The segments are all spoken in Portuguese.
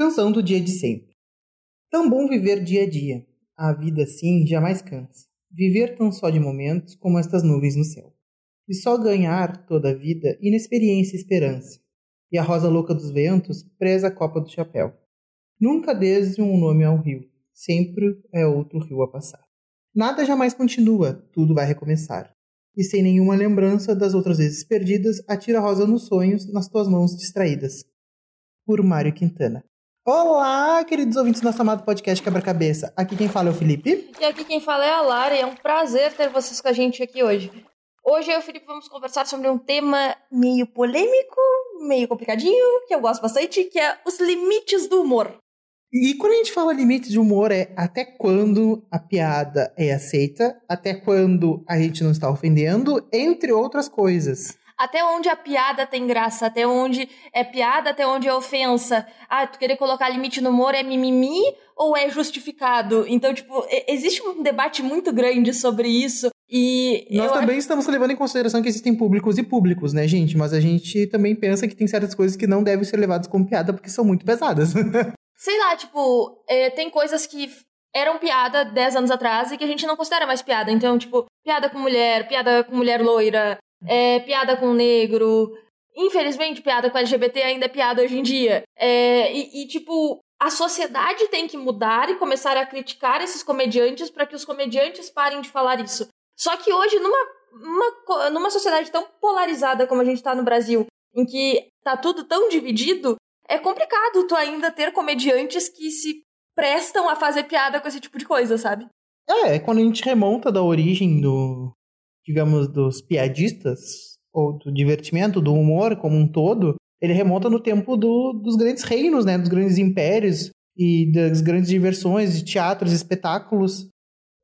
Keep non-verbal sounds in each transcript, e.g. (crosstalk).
Canção do dia de sempre. Tão bom viver dia a dia. A vida assim jamais cansa. Viver tão só de momentos como estas nuvens no céu. E só ganhar toda a vida inexperiência e esperança. E a rosa louca dos ventos preza a copa do chapéu. Nunca desde um nome ao rio. Sempre é outro rio a passar. Nada jamais continua, tudo vai recomeçar. E sem nenhuma lembrança das outras vezes perdidas, atira a rosa nos sonhos nas tuas mãos distraídas. Por Mário Quintana. Olá, queridos ouvintes do nosso amado podcast Quebra-Cabeça. Aqui quem fala é o Felipe. E aqui quem fala é a Lara, e é um prazer ter vocês com a gente aqui hoje. Hoje eu e o Felipe vamos conversar sobre um tema meio polêmico, meio complicadinho, que eu gosto bastante, que é os limites do humor. E quando a gente fala limites de humor, é até quando a piada é aceita, até quando a gente não está ofendendo, entre outras coisas até onde a piada tem graça, até onde é piada, até onde é ofensa. Ah, tu querer colocar limite no humor é mimimi ou é justificado? Então, tipo, existe um debate muito grande sobre isso. E nós também acho... estamos levando em consideração que existem públicos e públicos, né, gente? Mas a gente também pensa que tem certas coisas que não devem ser levadas como piada porque são muito pesadas. (laughs) Sei lá, tipo, é, tem coisas que eram piada 10 anos atrás e que a gente não considera mais piada. Então, tipo, piada com mulher, piada com mulher loira, é, piada com negro. Infelizmente, piada com LGBT ainda é piada hoje em dia. É, e, e, tipo, a sociedade tem que mudar e começar a criticar esses comediantes para que os comediantes parem de falar isso. Só que hoje, numa, uma, numa sociedade tão polarizada como a gente tá no Brasil, em que tá tudo tão dividido, é complicado tu ainda ter comediantes que se prestam a fazer piada com esse tipo de coisa, sabe? É, quando a gente remonta da origem do, digamos, dos piadistas, ou do divertimento, do humor como um todo, ele remonta no tempo do, dos grandes reinos, né? Dos grandes impérios e das grandes diversões, de teatros, espetáculos.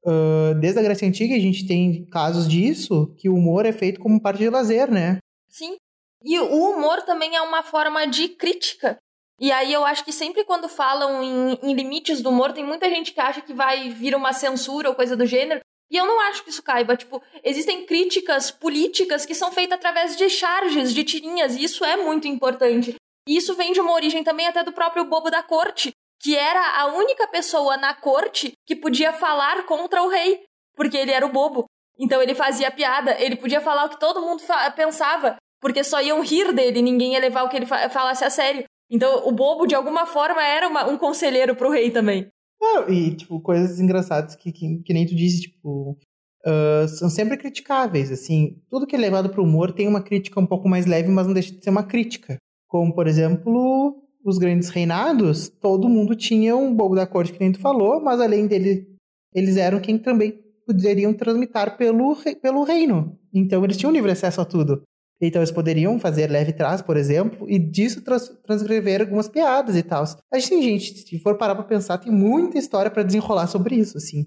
Uh, desde a Grécia Antiga a gente tem casos disso, que o humor é feito como parte de lazer, né? Sim. E o humor também é uma forma de crítica. E aí eu acho que sempre quando falam em, em limites do humor, tem muita gente que acha que vai vir uma censura ou coisa do gênero, e eu não acho que isso caiba. Tipo, existem críticas políticas que são feitas através de charges, de tirinhas, e isso é muito importante. E isso vem de uma origem também até do próprio bobo da corte, que era a única pessoa na corte que podia falar contra o rei, porque ele era o bobo. Então ele fazia piada, ele podia falar o que todo mundo pensava, porque só iam rir dele, ninguém ia levar o que ele falasse a sério. Então o bobo, de alguma forma, era uma, um conselheiro pro rei também. Não, e, tipo, coisas engraçadas que, que, que nem tu disse, tipo, uh, são sempre criticáveis, assim. Tudo que é levado pro humor tem uma crítica um pouco mais leve, mas não deixa de ser uma crítica. Como, por exemplo, os grandes reinados, todo mundo tinha um bobo da corte, que nem tu falou, mas além dele, eles eram quem também poderiam transmitir pelo, pelo reino. Então eles tinham livre acesso a tudo. Então eles poderiam fazer leve trás, por exemplo, e disso trans transcrever algumas piadas e tal. A gente tem gente, se for parar pra pensar, tem muita história para desenrolar sobre isso, assim.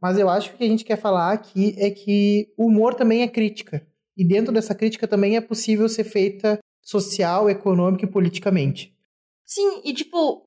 Mas eu acho que o que a gente quer falar aqui é que o humor também é crítica. E dentro dessa crítica também é possível ser feita social, econômica e politicamente. Sim, e tipo,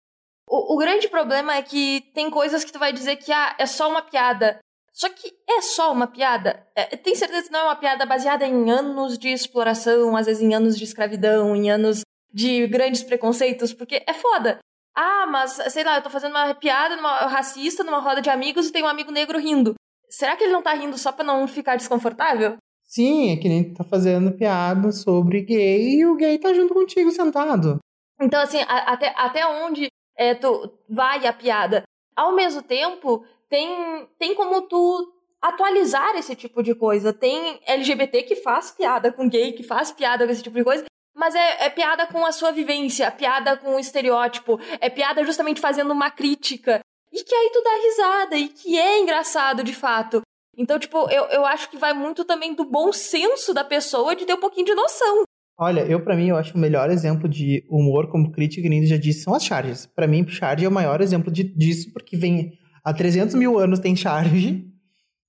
o, o, grande problema é que tem coisas que tu vai dizer que ah, é só uma piada. Só que é só uma piada. É, tem certeza que não é uma piada baseada em anos de exploração, às vezes em anos de escravidão, em anos de grandes preconceitos, porque é foda. Ah, mas sei lá, eu tô fazendo uma piada numa, racista numa roda de amigos e tem um amigo negro rindo. Será que ele não tá rindo só pra não ficar desconfortável? Sim, é que nem tá fazendo piada sobre gay e o gay tá junto contigo sentado. Então, assim, a, até, até onde é, tu vai a piada? Ao mesmo tempo, tem, tem como tu atualizar esse tipo de coisa. Tem LGBT que faz piada com gay, que faz piada com esse tipo de coisa, mas é, é piada com a sua vivência, piada com o estereótipo, é piada justamente fazendo uma crítica. E que aí tu dá risada, e que é engraçado de fato. Então, tipo, eu, eu acho que vai muito também do bom senso da pessoa de ter um pouquinho de noção. Olha, eu para mim, eu acho o melhor exemplo de humor como crítica, que nem já disse, são as charges. Para mim, charge é o maior exemplo de, disso, porque vem há 300 mil anos tem charge.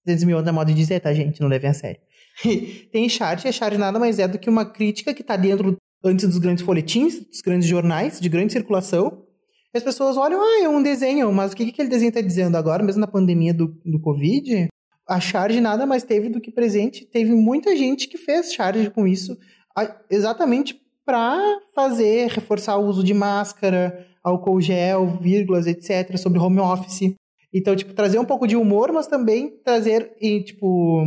300 mil anos é modo de dizer, tá, gente? Não levem a sério. (laughs) tem charge, e a charge nada mais é do que uma crítica que tá dentro, antes dos grandes folhetins, dos grandes jornais, de grande circulação. E as pessoas olham, ah, é um desenho, mas o que, que aquele desenho tá dizendo agora, mesmo na pandemia do, do Covid? A charge nada mais teve do que presente. Teve muita gente que fez charge com isso, exatamente para fazer, reforçar o uso de máscara, álcool gel, vírgulas, etc., sobre home office. Então, tipo, trazer um pouco de humor, mas também trazer, e, tipo,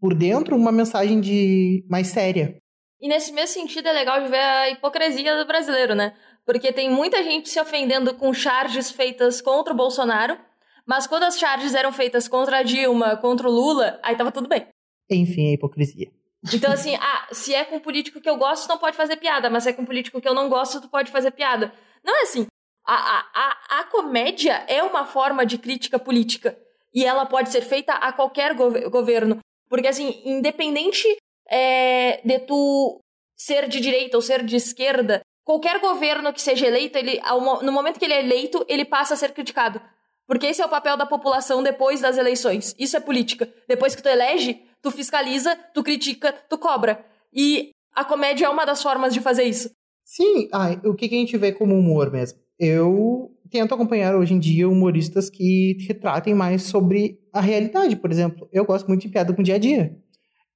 por dentro, uma mensagem de mais séria. E nesse mesmo sentido é legal de ver a hipocrisia do brasileiro, né? Porque tem muita gente se ofendendo com charges feitas contra o Bolsonaro, mas quando as charges eram feitas contra a Dilma, contra o Lula, aí tava tudo bem. Enfim, a hipocrisia. Então, assim, (laughs) ah, se é com político que eu gosto, não pode fazer piada, mas se é com político que eu não gosto, tu pode fazer piada. Não é assim. A, a, a, a comédia é uma forma de crítica política. E ela pode ser feita a qualquer go governo. Porque, assim, independente é, de tu ser de direita ou ser de esquerda, qualquer governo que seja eleito, ele, no momento que ele é eleito, ele passa a ser criticado. Porque esse é o papel da população depois das eleições. Isso é política. Depois que tu elege, tu fiscaliza, tu critica, tu cobra. E a comédia é uma das formas de fazer isso. Sim, ah, o que a gente vê como humor mesmo? Eu tento acompanhar hoje em dia humoristas que retratem mais sobre a realidade, por exemplo. Eu gosto muito de piada com o dia a dia.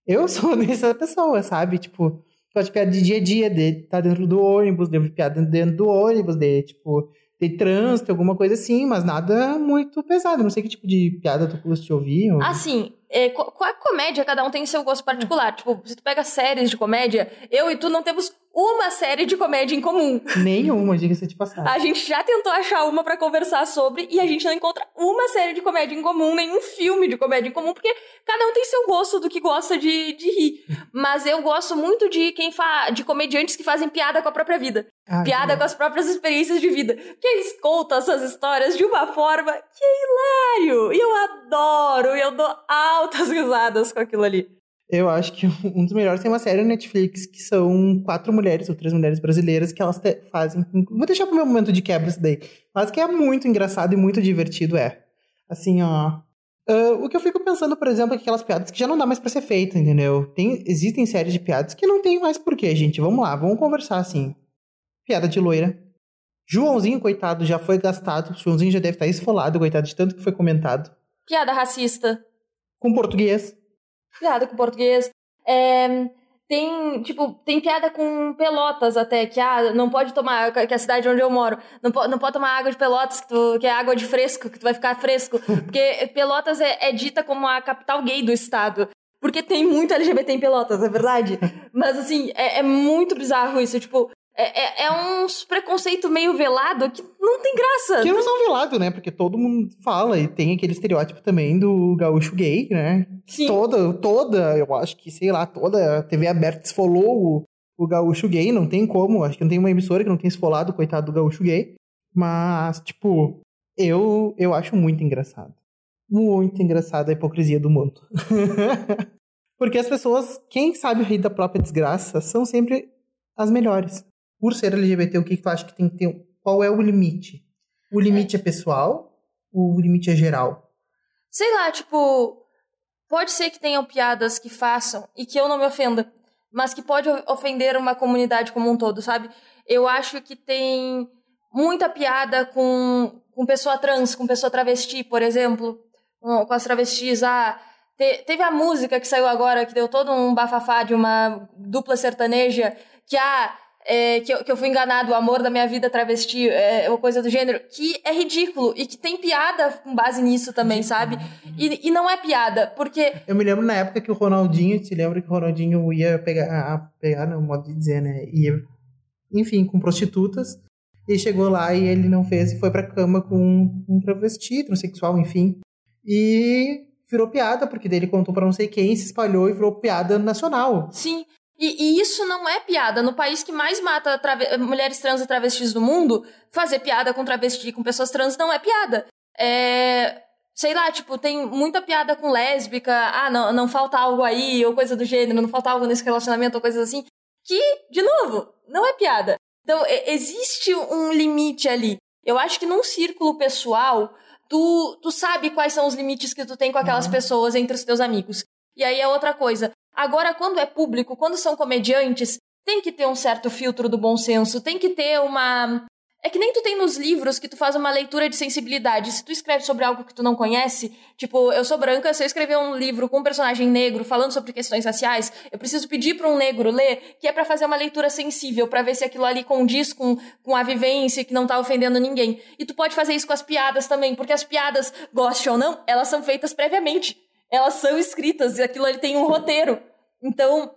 Eu (laughs) sou dessa pessoa, sabe? Tipo, gosto de piada de dia a dia, de estar tá dentro do ônibus, de piada dentro do ônibus, de, tipo, de trânsito, alguma coisa assim, mas nada muito pesado. Não sei que tipo de piada tu gosta de ouvir. Ou... Assim, é, qual é a comédia? Cada um tem seu gosto particular. Tipo, se tu pega séries de comédia, eu e tu não temos uma série de comédia em comum. Nenhuma, diga-se de passagem. A gente já tentou achar uma para conversar sobre e a gente não encontra uma série de comédia em comum, nenhum filme de comédia em comum, porque cada um tem seu gosto do que gosta de, de rir. Mas eu gosto muito de quem fa de comediantes que fazem piada com a própria vida. Ah, piada com as próprias experiências de vida. Porque eles contam essas histórias de uma forma que é hilário. E eu adoro, e eu dou altas risadas com aquilo ali. Eu acho que (laughs) um dos melhores tem uma série na Netflix que são quatro mulheres ou três mulheres brasileiras que elas fazem. Vou deixar pro meu momento de quebra isso daí. Mas que é muito engraçado e muito divertido, é. Assim, ó. Uh, o que eu fico pensando, por exemplo, é aquelas piadas que já não dá mais pra ser feita, entendeu? Tem, existem séries de piadas que não tem mais porquê, gente. Vamos lá, vamos conversar assim. Piada de loira. Joãozinho, coitado, já foi gastado. Joãozinho já deve estar esfolado, coitado, de tanto que foi comentado. Piada racista. Com português piada com português. É, tem, tipo, tem piada com pelotas até, que ah, não pode tomar, que é a cidade onde eu moro, não, po, não pode tomar água de pelotas, que, tu, que é água de fresco, que tu vai ficar fresco. (laughs) Porque Pelotas é, é dita como a capital gay do estado. Porque tem muito LGBT em Pelotas, é verdade. (laughs) Mas assim, é, é muito bizarro isso. Tipo, é, é, é um preconceito meio velado que não tem graça. Que não são velado, né? Porque todo mundo fala e tem aquele estereótipo também do gaúcho gay, né? Sim. Toda, toda, eu acho que, sei lá, toda a TV aberta esfolou o, o gaúcho gay, não tem como. Acho que não tem uma emissora que não tenha esfolado, coitado do gaúcho gay. Mas, tipo, eu, eu acho muito engraçado. Muito engraçado a hipocrisia do mundo. (laughs) Porque as pessoas, quem sabe rir da própria desgraça, são sempre as melhores por ser LGBT, o que, tu acha que tem que ter? Qual é o limite? O limite é, é pessoal? O limite é geral? Sei lá, tipo, pode ser que tenham piadas que façam e que eu não me ofenda, mas que pode ofender uma comunidade como um todo, sabe? Eu acho que tem muita piada com, com pessoa trans, com pessoa travesti, por exemplo, com as travestis. Ah, te, teve a música que saiu agora, que deu todo um bafafá de uma dupla sertaneja, que ah, é, que, eu, que eu fui enganado, o amor da minha vida travesti, é, uma coisa do gênero, que é ridículo e que tem piada com base nisso também, sabe? E, e não é piada, porque. Eu me lembro na época que o Ronaldinho, te lembra que o Ronaldinho ia pegar, pegar no modo de dizer, né? Ia, enfim, com prostitutas. E chegou lá e ele não fez e foi pra cama com um travesti, transexual, enfim. E virou piada, porque daí ele contou para não sei quem, se espalhou e virou piada nacional. Sim, e, e, isso não é piada. No país que mais mata mulheres trans e travestis do mundo, fazer piada com travesti, com pessoas trans, não é piada. É. Sei lá, tipo, tem muita piada com lésbica, ah, não, não falta algo aí, ou coisa do gênero, não falta algo nesse relacionamento, ou coisas assim, que, de novo, não é piada. Então, existe um limite ali. Eu acho que num círculo pessoal, tu, tu sabe quais são os limites que tu tem com aquelas uhum. pessoas entre os teus amigos. E aí é outra coisa. Agora, quando é público, quando são comediantes, tem que ter um certo filtro do bom senso, tem que ter uma. É que nem tu tem nos livros que tu faz uma leitura de sensibilidade. Se tu escreve sobre algo que tu não conhece, tipo, eu sou branca, se eu escrever um livro com um personagem negro falando sobre questões raciais, eu preciso pedir para um negro ler, que é para fazer uma leitura sensível, para ver se aquilo ali condiz com, com a vivência, que não tá ofendendo ninguém. E tu pode fazer isso com as piadas também, porque as piadas, goste ou não, elas são feitas previamente. Elas são escritas e aquilo ali tem um roteiro. Então,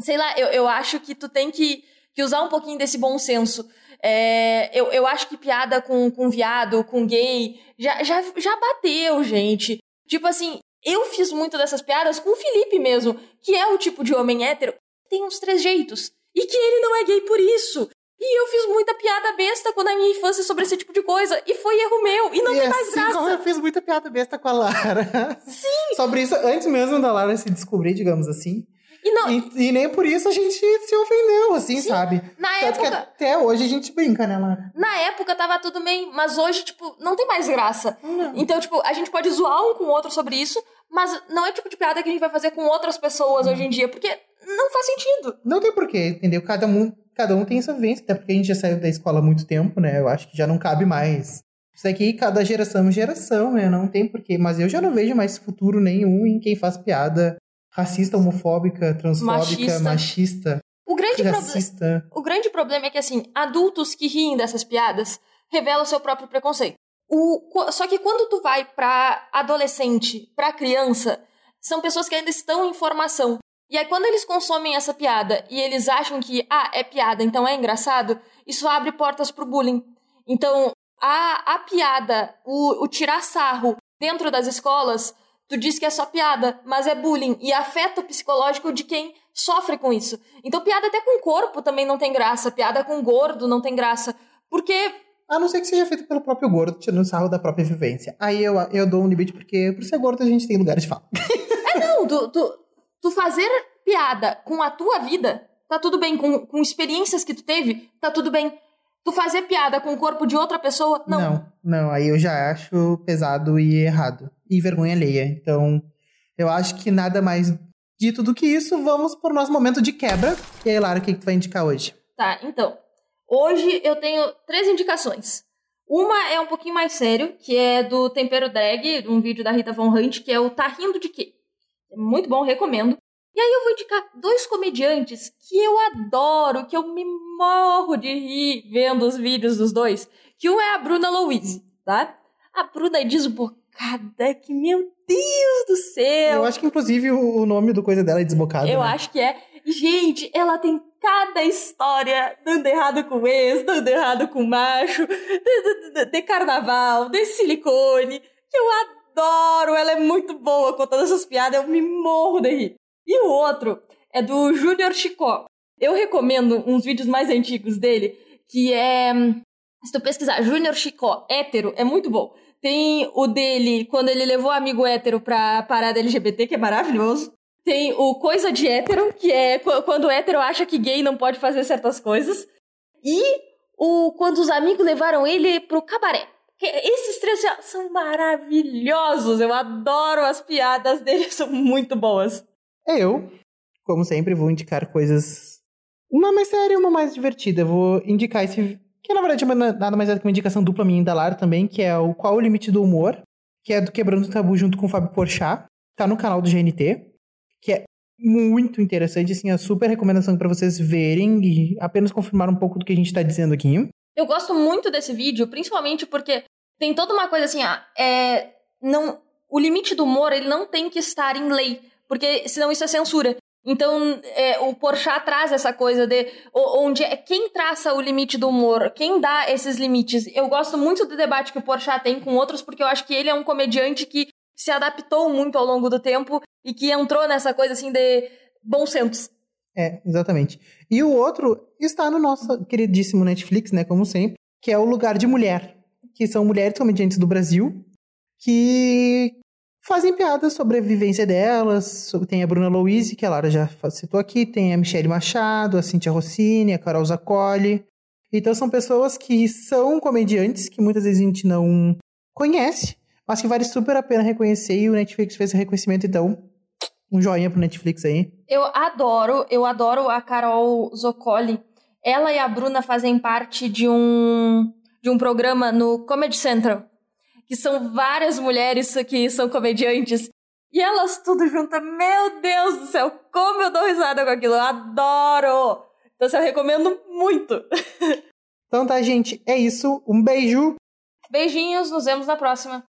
sei lá, eu, eu acho que tu tem que, que usar um pouquinho desse bom senso. É, eu, eu acho que piada com, com viado, com gay, já, já, já bateu, gente. Tipo assim, eu fiz muito dessas piadas com o Felipe mesmo, que é o tipo de homem hétero, tem uns três jeitos. E que ele não é gay por isso. E eu fiz muita piada besta quando a minha infância sobre esse tipo de coisa. E foi erro meu. E não e tem mais assim graça. como eu fiz muita piada besta com a Lara. Sim. Sobre isso, antes mesmo da Lara se descobrir, digamos assim. E não, E, e nem por isso a gente se ofendeu, assim, Sim, sabe? na Tanto que época, até hoje a gente brinca, né, Lara? na época tava tudo bem, mas hoje, tipo, não tem mais graça. Não. Então, tipo, a gente pode zoar um com o outro sobre isso, mas não é o tipo de piada que a gente vai fazer com outras pessoas hoje em dia, porque não faz sentido. Não tem porquê, entendeu? Cada um, cada um tem sua vivência, até porque a gente já saiu da escola há muito tempo, né? Eu acho que já não cabe mais. Isso aqui, cada geração é geração, né? Não tem porquê. Mas eu já não vejo mais futuro nenhum em quem faz piada racista, homofóbica, transfóbica, Machista. machista, O grande, racista. o grande problema é que, assim, adultos que riem dessas piadas revelam seu próprio preconceito. O, só que quando tu vai pra adolescente, pra criança, são pessoas que ainda estão em formação. E aí, quando eles consomem essa piada e eles acham que, ah, é piada, então é engraçado, isso abre portas pro bullying. Então, a, a piada, o, o tirar sarro dentro das escolas, tu diz que é só piada, mas é bullying e afeta o psicológico de quem sofre com isso. Então, piada até com corpo também não tem graça, piada com gordo não tem graça, porque A não ser que seja feito pelo próprio gordo, tirando sarro da própria vivência. Aí eu, eu dou um limite, porque por ser gordo a gente tem lugares de fala. (laughs) não, tu, tu, tu fazer piada com a tua vida, tá tudo bem, com, com experiências que tu teve, tá tudo bem. Tu fazer piada com o corpo de outra pessoa, não. não, não, aí eu já acho pesado e errado. E vergonha alheia. Então, eu acho que nada mais dito do que isso, vamos pro nosso momento de quebra. E aí, Lara, o que, que tu vai indicar hoje? Tá, então. Hoje eu tenho três indicações. Uma é um pouquinho mais sério, que é do Tempero Drag, um vídeo da Rita Von Hunt, que é o Tá Rindo de Quê? É muito bom, recomendo. E aí eu vou indicar dois comediantes que eu adoro, que eu me morro de rir vendo os vídeos dos dois. Que um é a Bruna Louise, tá? A Bruna é desbocada, que meu Deus do céu! Eu acho que, inclusive, o, nome do coisa dela é desbocado. Eu né? acho que é. Gente, ela tem cada história dando errado com ex, dando errado com o macho, de, de- de- de carnaval, de silicone, que eu adoro. Ela é muito boa contando essas piadas, eu me morro de rir. E o outro é do Júnior Chicó. Eu recomendo uns vídeos mais antigos dele, que é. Se tu pesquisar Júnior Chicó, hétero, é muito bom. Tem o dele quando ele levou o amigo hétero pra parada LGBT, que é maravilhoso. Tem o Coisa de Hétero, que é qu- quando o hétero acha que gay não pode fazer certas coisas. E o quando os amigos levaram ele pro cabaré. Esses três são maravilhosos. Eu adoro as piadas dele, (laughs) são muito boas. Eu, como sempre, vou indicar coisas. Uma mais séria e uma mais divertida. Vou indicar esse. Que na verdade é nada mais é que uma indicação dupla minha da Lara também, que é o Qual o Limite do Humor, que é do Quebrando o Tabu junto com o Fábio Porchat. Tá no canal do GNT, que é muito interessante, assim, a super recomendação para vocês verem e apenas confirmar um pouco do que a gente tá dizendo aqui. Eu gosto muito desse vídeo, principalmente porque tem toda uma coisa assim, ah, é, não, o limite do humor ele não tem que estar em lei, porque senão isso é censura. Então, é, o Porchat traz essa coisa de onde é quem traça o limite do humor, quem dá esses limites. Eu gosto muito do debate que o Porchat tem com outros, porque eu acho que ele é um comediante que se adaptou muito ao longo do tempo e que entrou nessa coisa assim de bom senso. É, exatamente. E o outro está no nosso queridíssimo Netflix, né, como sempre, que é o Lugar de Mulher, que são mulheres comediantes do Brasil que fazem piadas sobre a vivência delas. Tem a Bruna Louise, que a Lara já citou aqui, tem a Michelle Machado, a Cintia Rossini, a Carol Zaccoli. Então são pessoas que são comediantes que muitas vezes a gente não conhece, mas que vale super a pena reconhecer e o Netflix fez esse reconhecimento, então um joinha pro Netflix aí. Eu adoro, eu adoro a Carol Zoccoli. Ela e a Bruna fazem parte de um de um programa no Comedy Central, que são várias mulheres que são comediantes. E elas tudo juntas, meu Deus do céu, como eu dou risada com aquilo, eu adoro! Então, assim, eu recomendo muito. (laughs) Então tá, gente, é isso. Um beijo. Beijinhos, nos vemos na próxima.